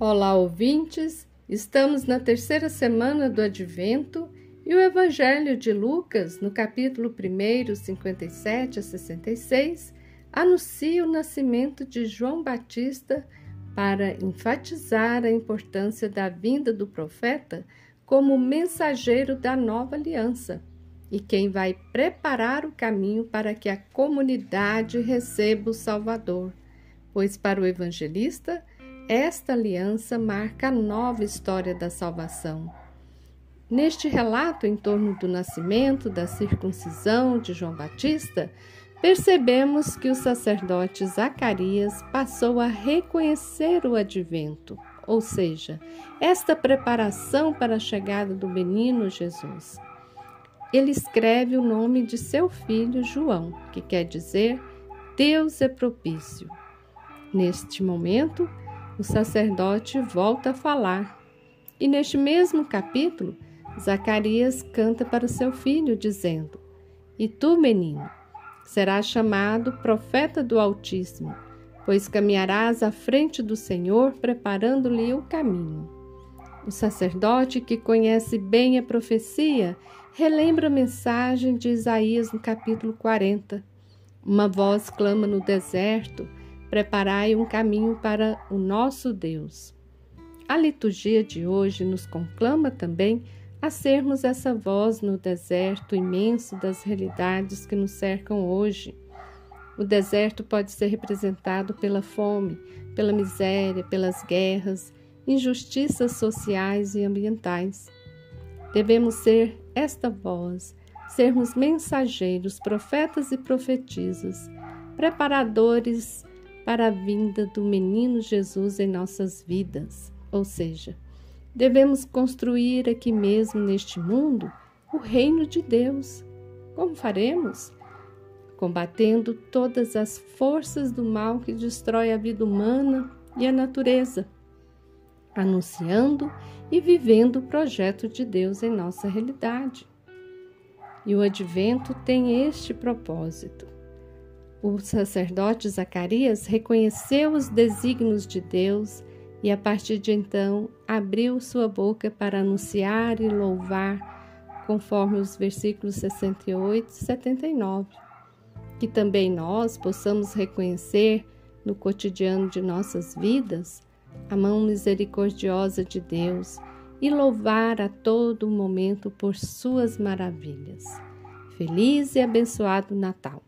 Olá, ouvintes! Estamos na terceira semana do Advento e o Evangelho de Lucas, no capítulo 1, 57 a 66, anuncia o nascimento de João Batista para enfatizar a importância da vinda do profeta como mensageiro da nova aliança e quem vai preparar o caminho para que a comunidade receba o Salvador, pois para o evangelista, esta aliança marca a nova história da salvação. Neste relato em torno do nascimento, da circuncisão de João Batista, percebemos que o sacerdote Zacarias passou a reconhecer o advento, ou seja, esta preparação para a chegada do menino Jesus. Ele escreve o nome de seu filho João, que quer dizer Deus é propício. Neste momento, o sacerdote volta a falar. E neste mesmo capítulo, Zacarias canta para o seu filho, dizendo: E tu, menino, serás chamado profeta do Altíssimo, pois caminharás à frente do Senhor, preparando-lhe o caminho. O sacerdote que conhece bem a profecia relembra a mensagem de Isaías no capítulo 40. Uma voz clama no deserto preparai um caminho para o nosso Deus. A liturgia de hoje nos conclama também a sermos essa voz no deserto imenso das realidades que nos cercam hoje. O deserto pode ser representado pela fome, pela miséria, pelas guerras, injustiças sociais e ambientais. Devemos ser esta voz, sermos mensageiros, profetas e profetisas, preparadores para a vinda do menino Jesus em nossas vidas. Ou seja, devemos construir aqui mesmo neste mundo o reino de Deus. Como faremos? Combatendo todas as forças do mal que destrói a vida humana e a natureza, anunciando e vivendo o projeto de Deus em nossa realidade. E o advento tem este propósito o sacerdote Zacarias reconheceu os desígnios de Deus e, a partir de então, abriu sua boca para anunciar e louvar, conforme os versículos 68 e 79. Que também nós possamos reconhecer no cotidiano de nossas vidas a mão misericordiosa de Deus e louvar a todo momento por suas maravilhas. Feliz e abençoado Natal!